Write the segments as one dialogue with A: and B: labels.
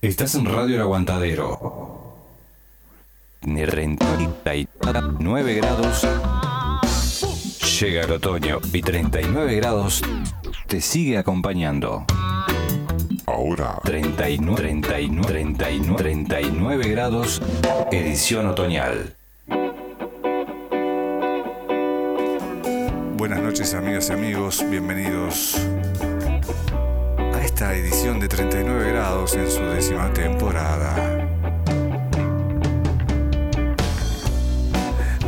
A: Estás en Radio El Aguantadero. Ni 39 grados. Llega el otoño y 39 grados te sigue acompañando.
B: Ahora,
A: 39, 39, 39, 39 grados, edición otoñal.
B: buenas noches amigas y amigos, bienvenidos esta edición de 39 grados en su décima temporada.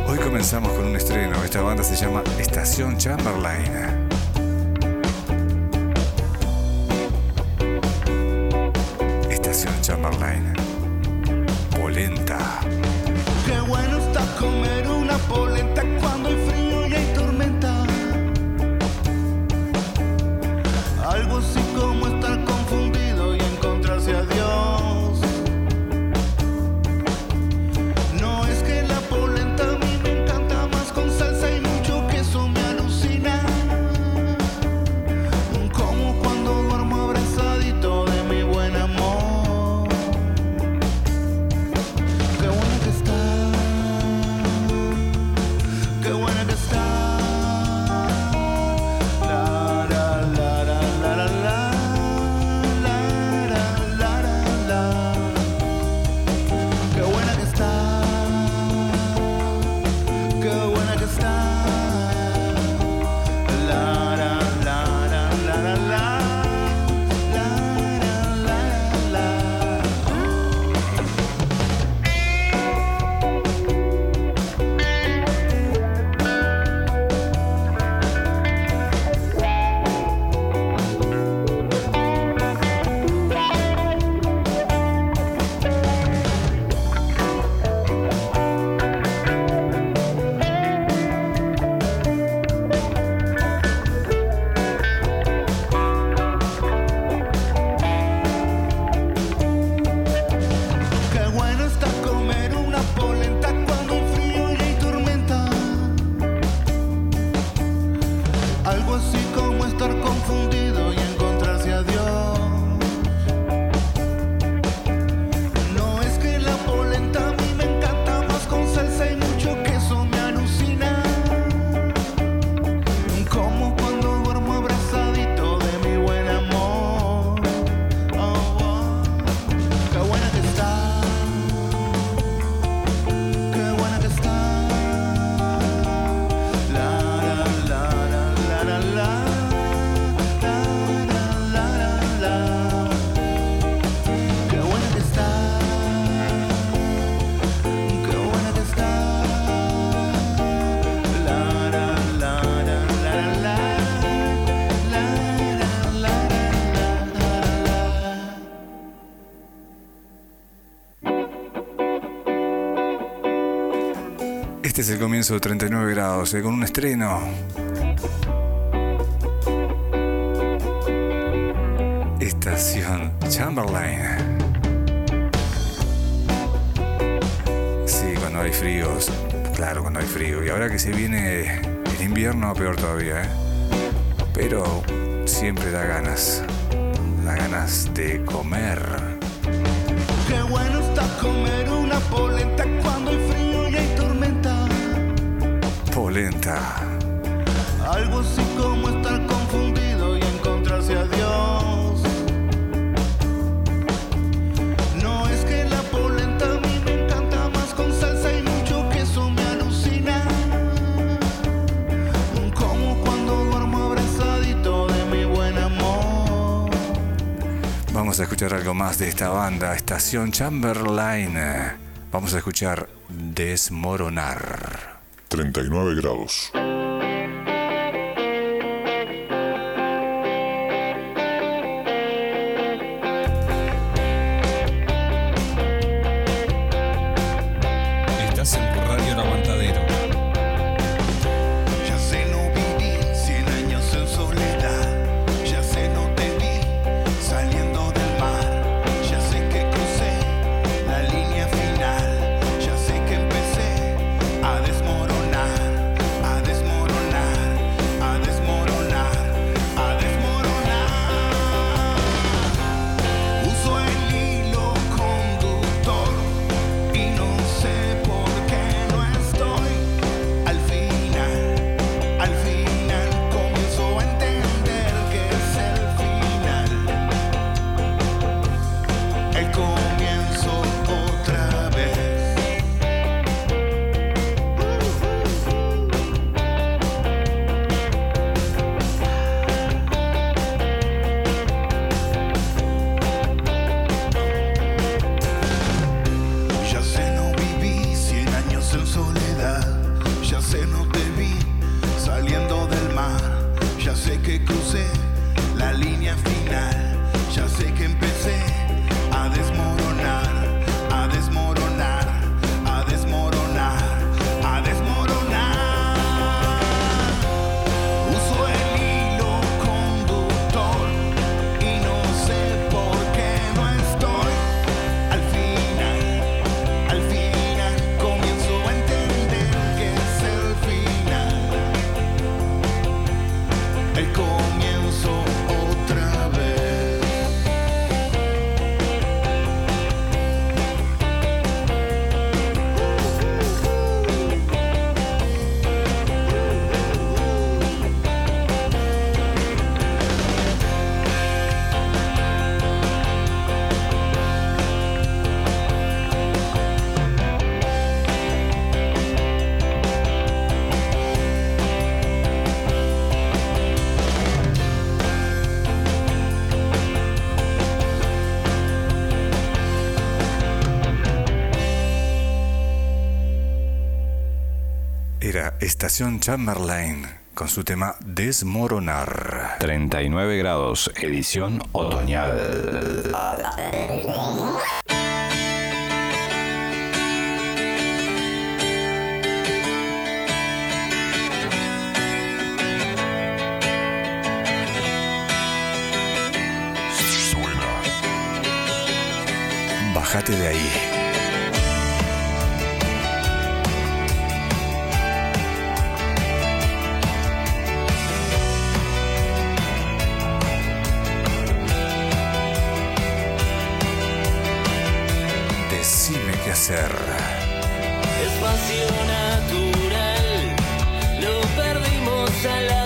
B: Hoy comenzamos con un estreno, esta banda se llama Estación Chamberlain. Estación Chamberlain. Polenta.
C: Qué bueno está comer una polenta
B: comienzo de 39 grados, eh, con un estreno. Estación Chamberlain. Sí, cuando hay fríos. Claro, cuando hay frío. Y ahora que se viene el invierno, peor todavía, ¿eh? Pero siempre da ganas. Da ganas de comer.
C: Qué bueno está comer una polenta cuando hay frío. Algo así como estar confundido y encontrarse a Dios. No es que la polenta a mí me encanta más con salsa y mucho queso me alucina. Como cuando duermo abrazadito de mi buen amor.
B: Vamos a escuchar algo más de esta banda, Estación Chamberlain. Vamos a escuchar Desmoronar.
D: 39 grados.
E: Chamberlain con su tema Desmoronar.
A: 39 grados, edición otoñal.
E: Bájate de ahí.
F: espacio natural, lo perdimos al la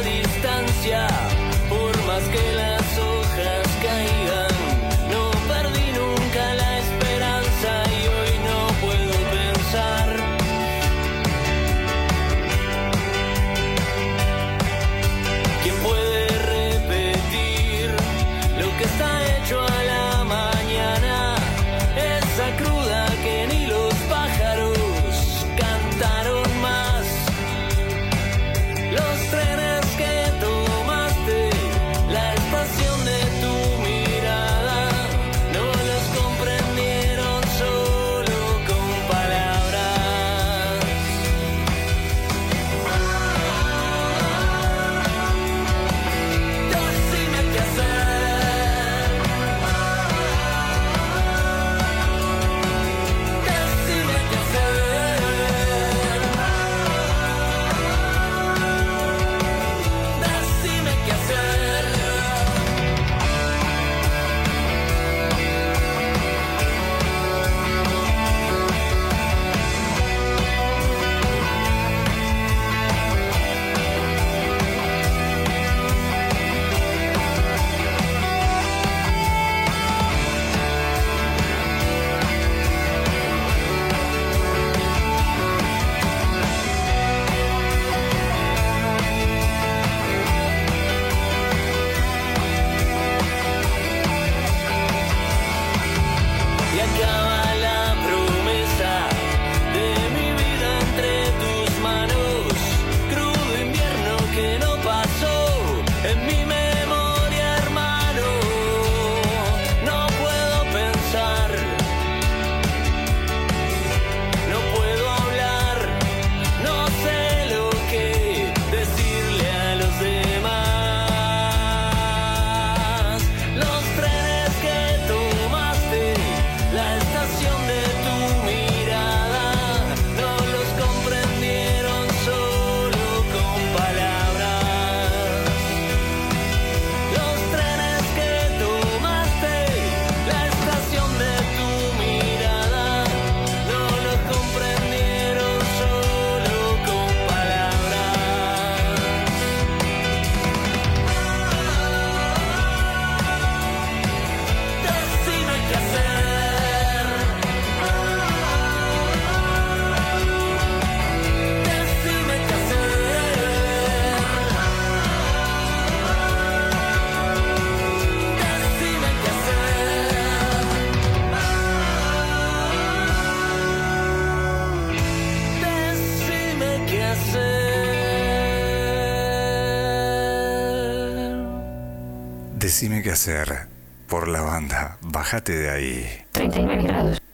F: Decime qué hacer.
E: Por la banda, bájate de ahí.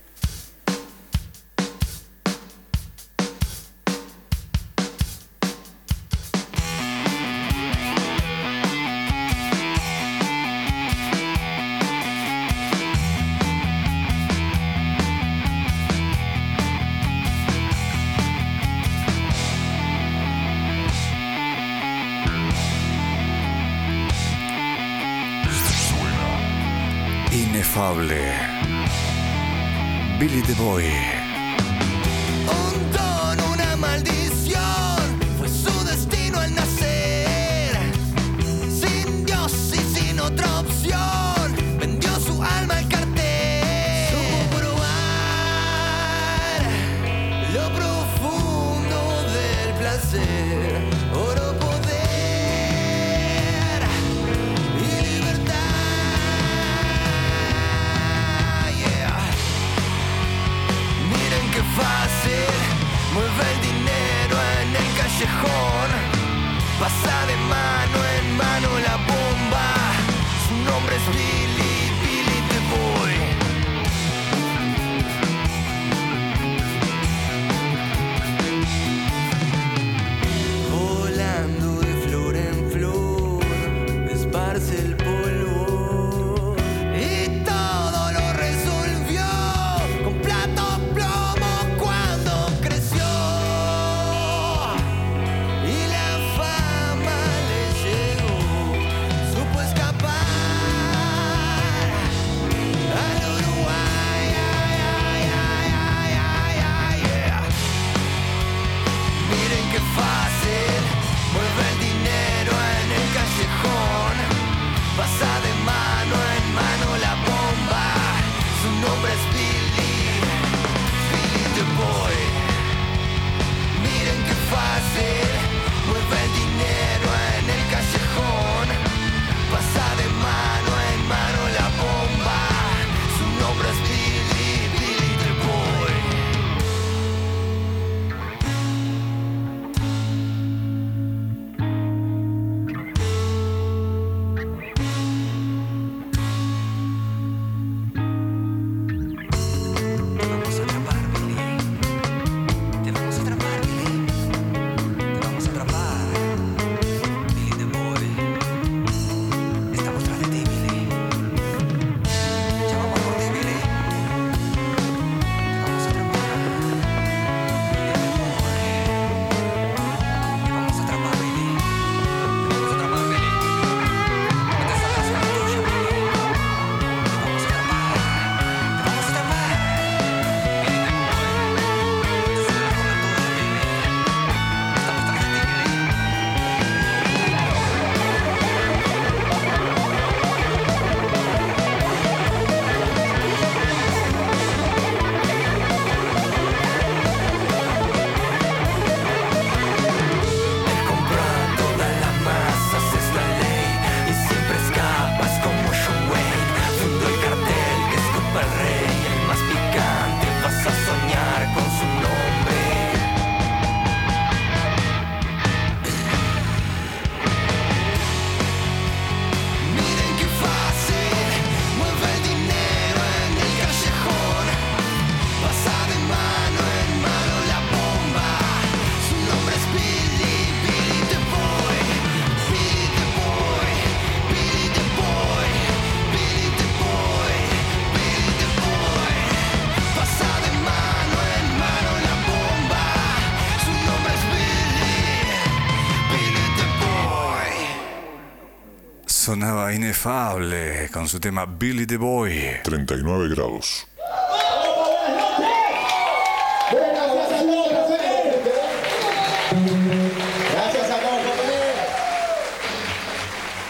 E: Inefable
G: con su tema Billy the Boy.
D: 39 grados.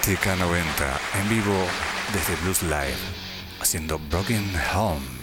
G: TK90 en vivo desde Blues Live haciendo Broken Home.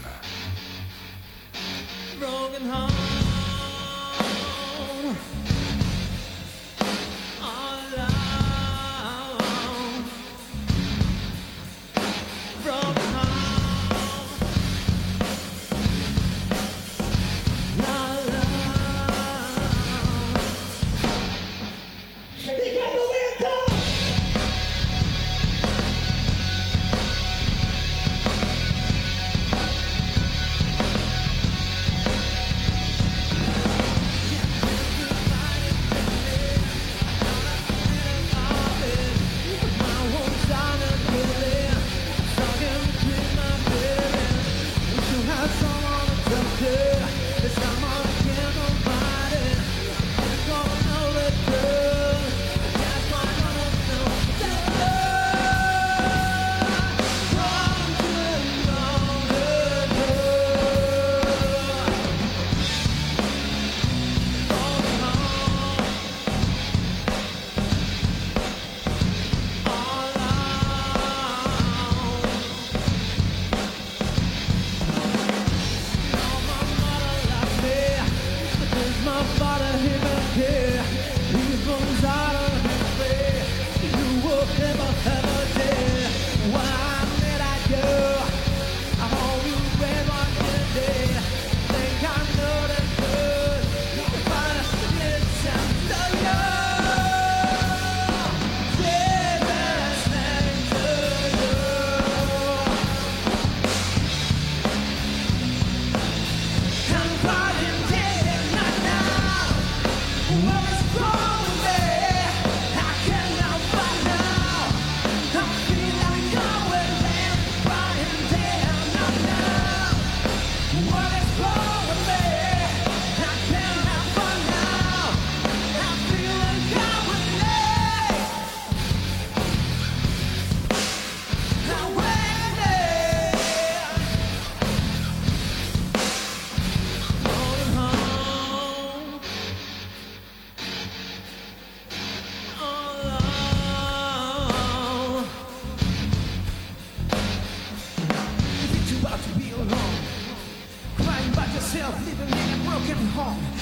G: 啊。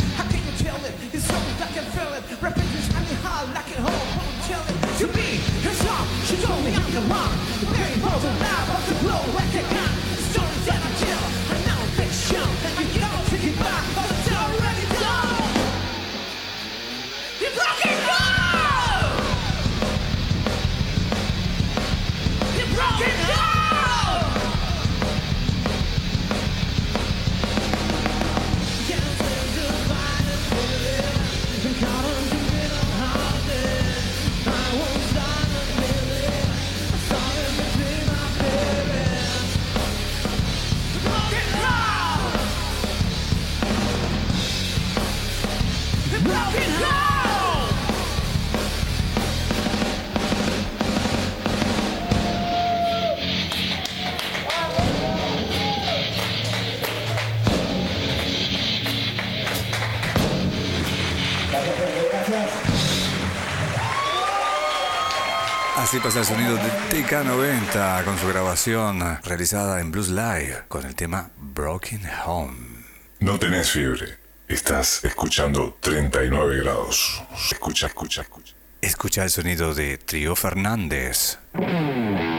G: Pasa el sonido de TK90 con su grabación realizada en Blues Live con el tema Broken Home.
D: No tenés fiebre. Estás escuchando 39 grados. Escucha, escucha, escucha.
G: Escucha el sonido de Trio Fernández. Trio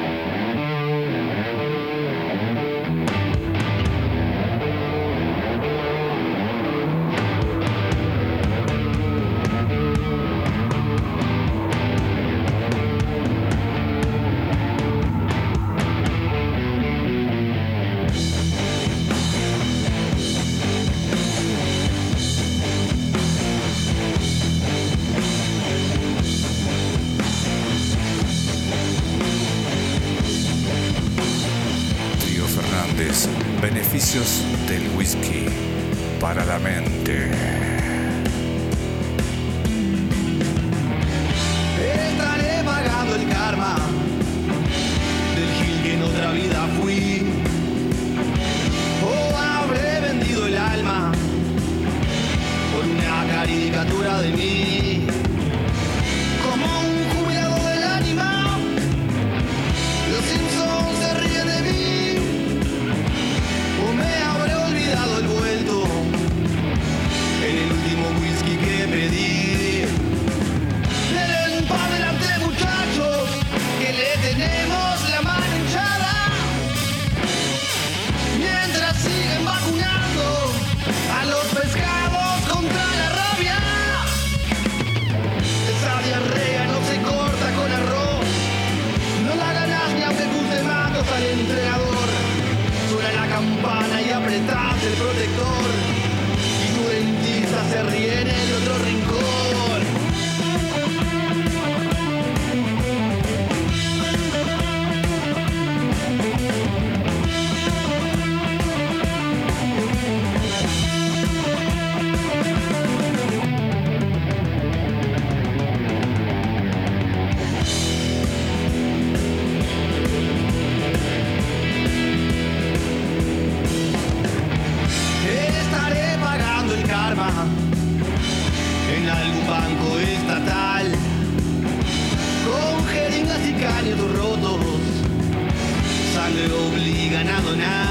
H: now.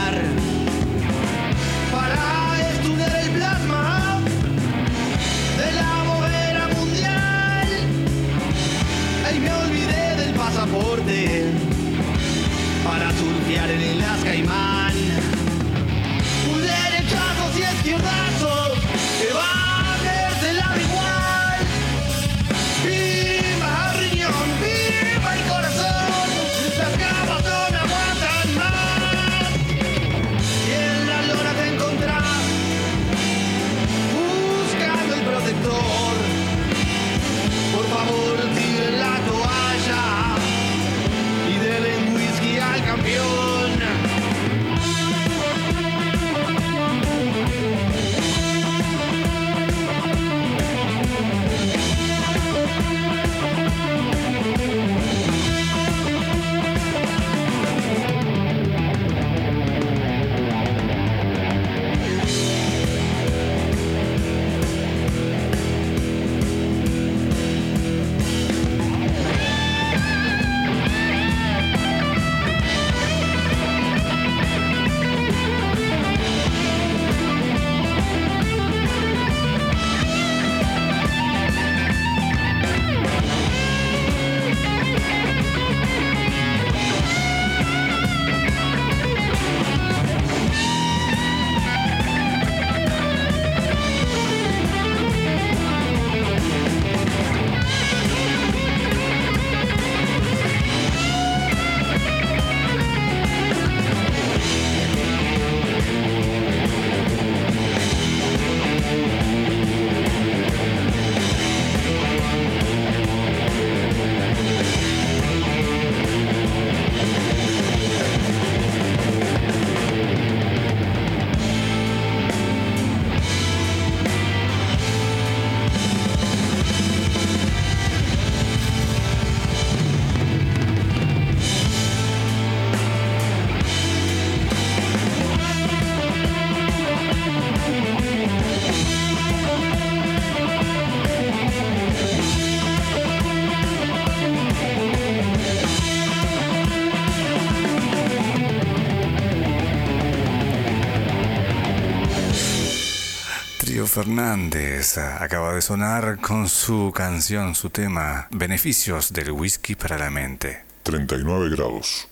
G: Trío Fernández acaba de sonar con su canción, su tema, Beneficios del whisky para la mente.
D: 39 grados.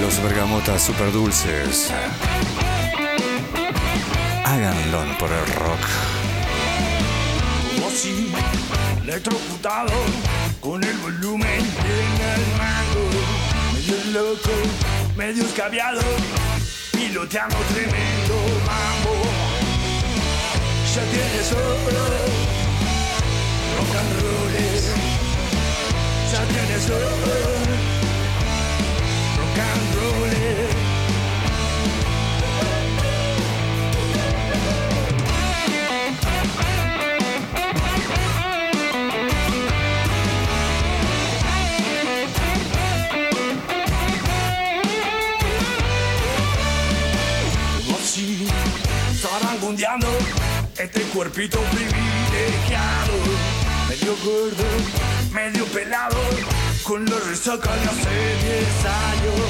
G: Los bergamotas super dulces. Háganlo por el rock.
I: Como si electrocutado con el volumen en el mango, medio loco, medio escabiado, piloteando tremendo mambo. Ya tienes oro, rock and roll, ya tienes oro, rock and roll. Este cuerpito privilegiado, medio gordo, medio pelado, con la resaca de hace 10 años.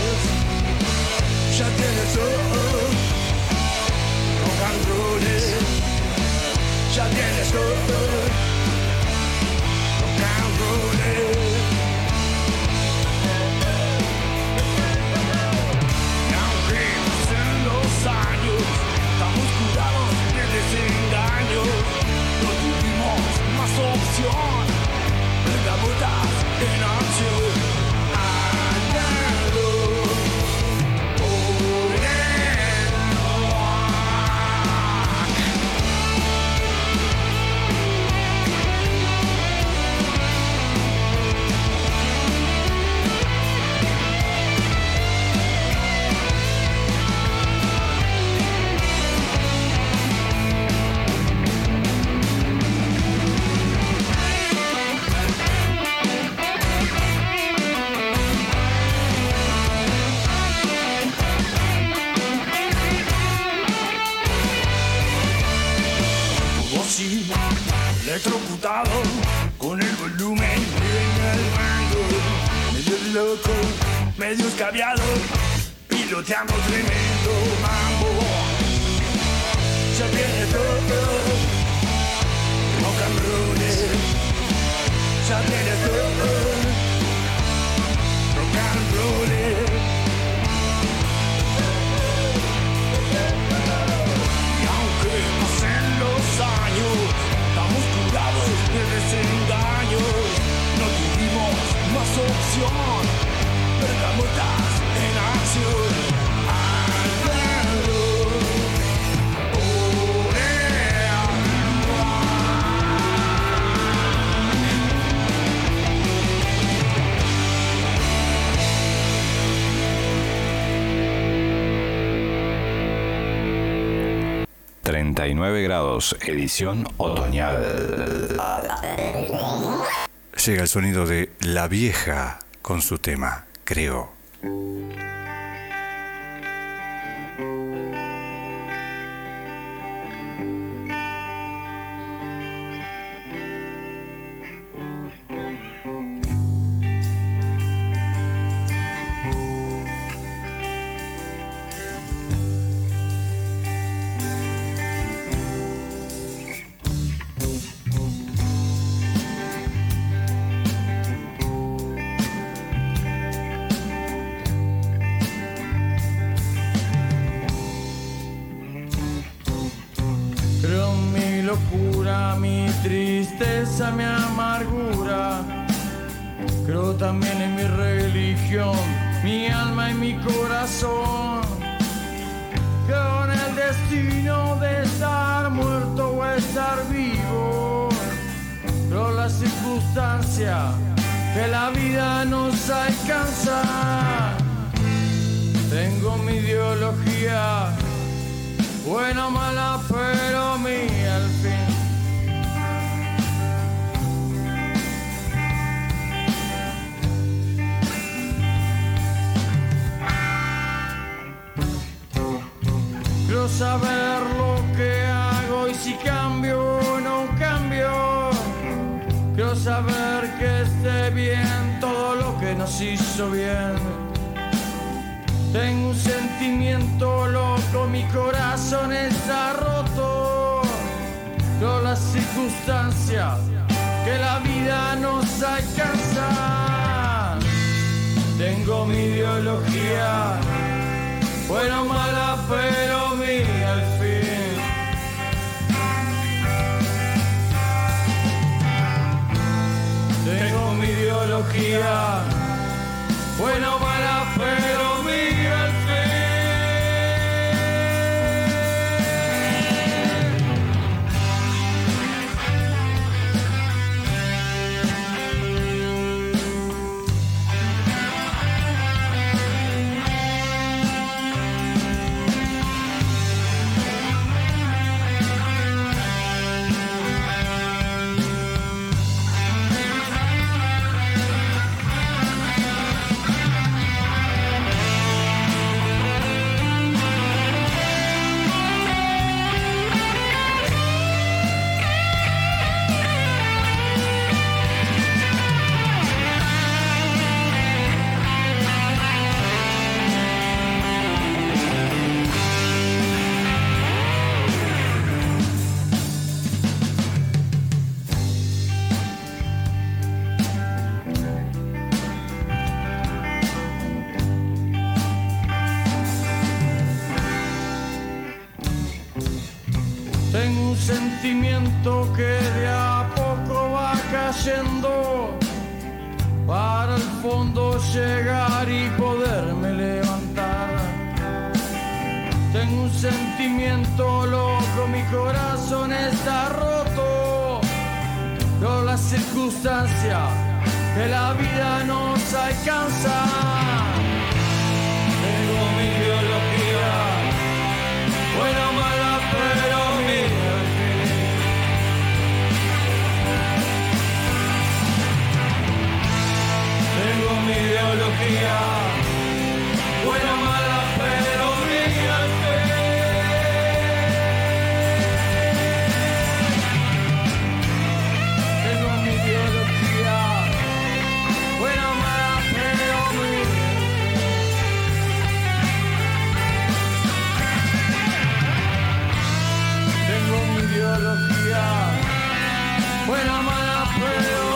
I: Piloteando tremendo mambo. Ya viene todo, rock and roll. Ya viene todo, rock and roll. Y aunque pasen los años, estamos curados de desengaños. No tuvimos más opción,
A: 39 grados, edición otoñal.
G: Llega el sonido de La Vieja con su tema, creo.
J: Tristeza, mi amargura. Creo también en mi religión, mi alma y mi corazón. Creo en el destino de estar muerto o estar vivo. Creo la circunstancia que la vida nos alcanza. Tengo mi ideología buena o mala, pero mía al fin. Quiero saber lo que hago y si cambio o no cambio. Quiero saber que esté bien todo lo que nos hizo bien. Tengo un sentimiento loco, mi corazón está roto. Pero las circunstancias que la vida nos alcanza. Tengo mi ideología, buena o mala, pero al fin. Tengo mi ideología, buena que de a poco va cayendo para el fondo llegar y poderme levantar. Tengo un sentimiento loco, mi corazón está roto. Pero las circunstancias que la vida nos alcanza. buena, mala, pero brillante. Tengo mi biología, buena, mala, pero brillante. Tengo mi biología, buena, mala, pero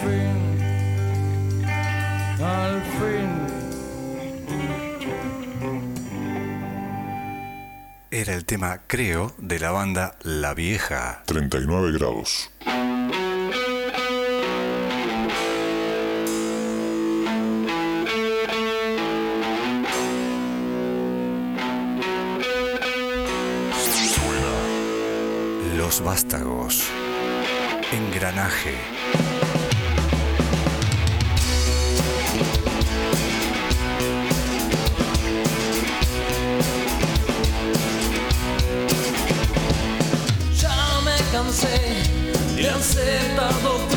J: fin, al fin.
G: Era el tema, creo, de la banda La Vieja.
D: 39 grados.
G: Los vástagos, engranaje.
F: e ansei tardou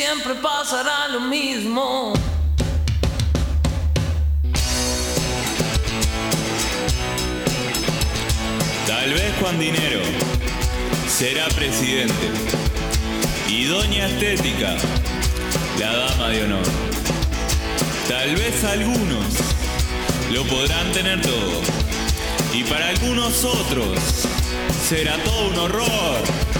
F: siempre pasará lo mismo.
K: Tal vez Juan Dinero será presidente y Doña Estética la dama de honor. Tal vez algunos lo podrán tener todo y para algunos otros será todo un horror.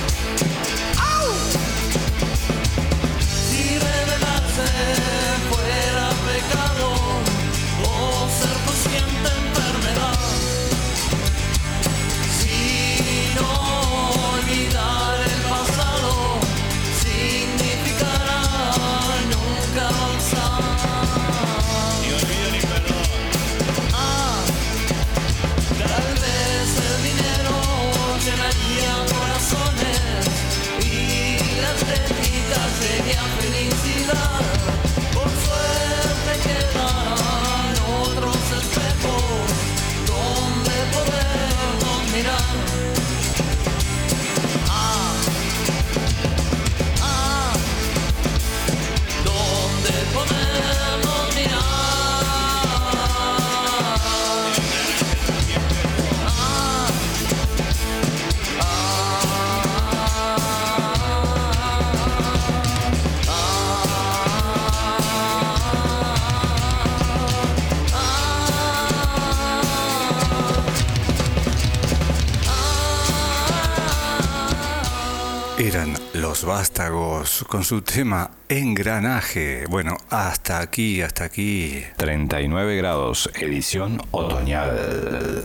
C: Con su tema Engranaje. Bueno, hasta aquí, hasta aquí.
A: 39 grados, edición otoñal.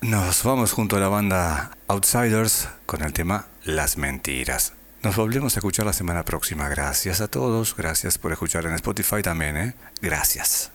C: Nos vamos junto a la banda Outsiders con el tema Las Mentiras. Nos volvemos a escuchar la semana próxima. Gracias a todos, gracias por escuchar en Spotify también. ¿eh? Gracias.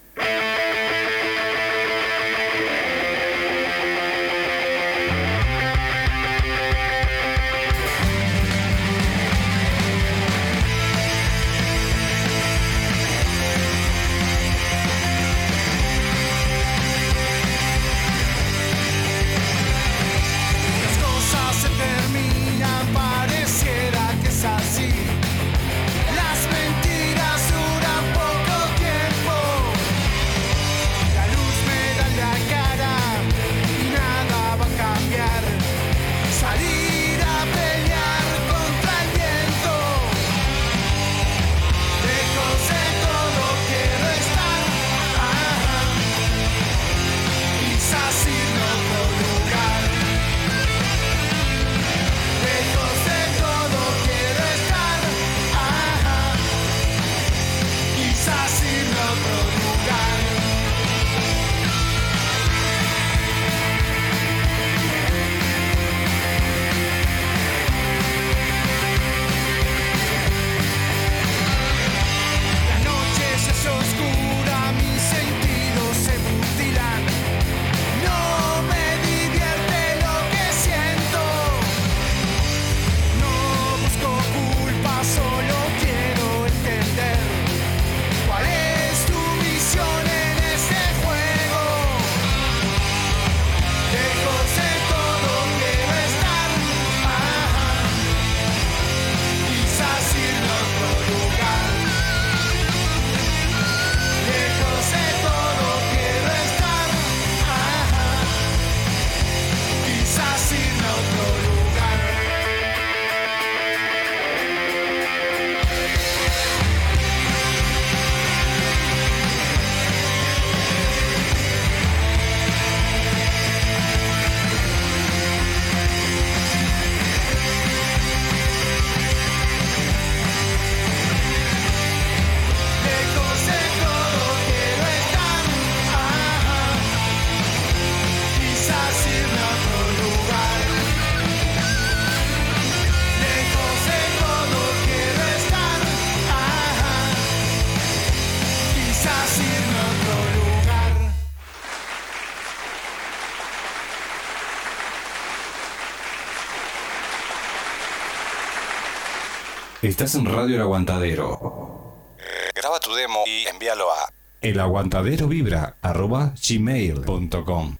A: Estás en Radio El Aguantadero.
C: Graba tu demo y envíalo a
A: elaguantaderovibra.gmail.com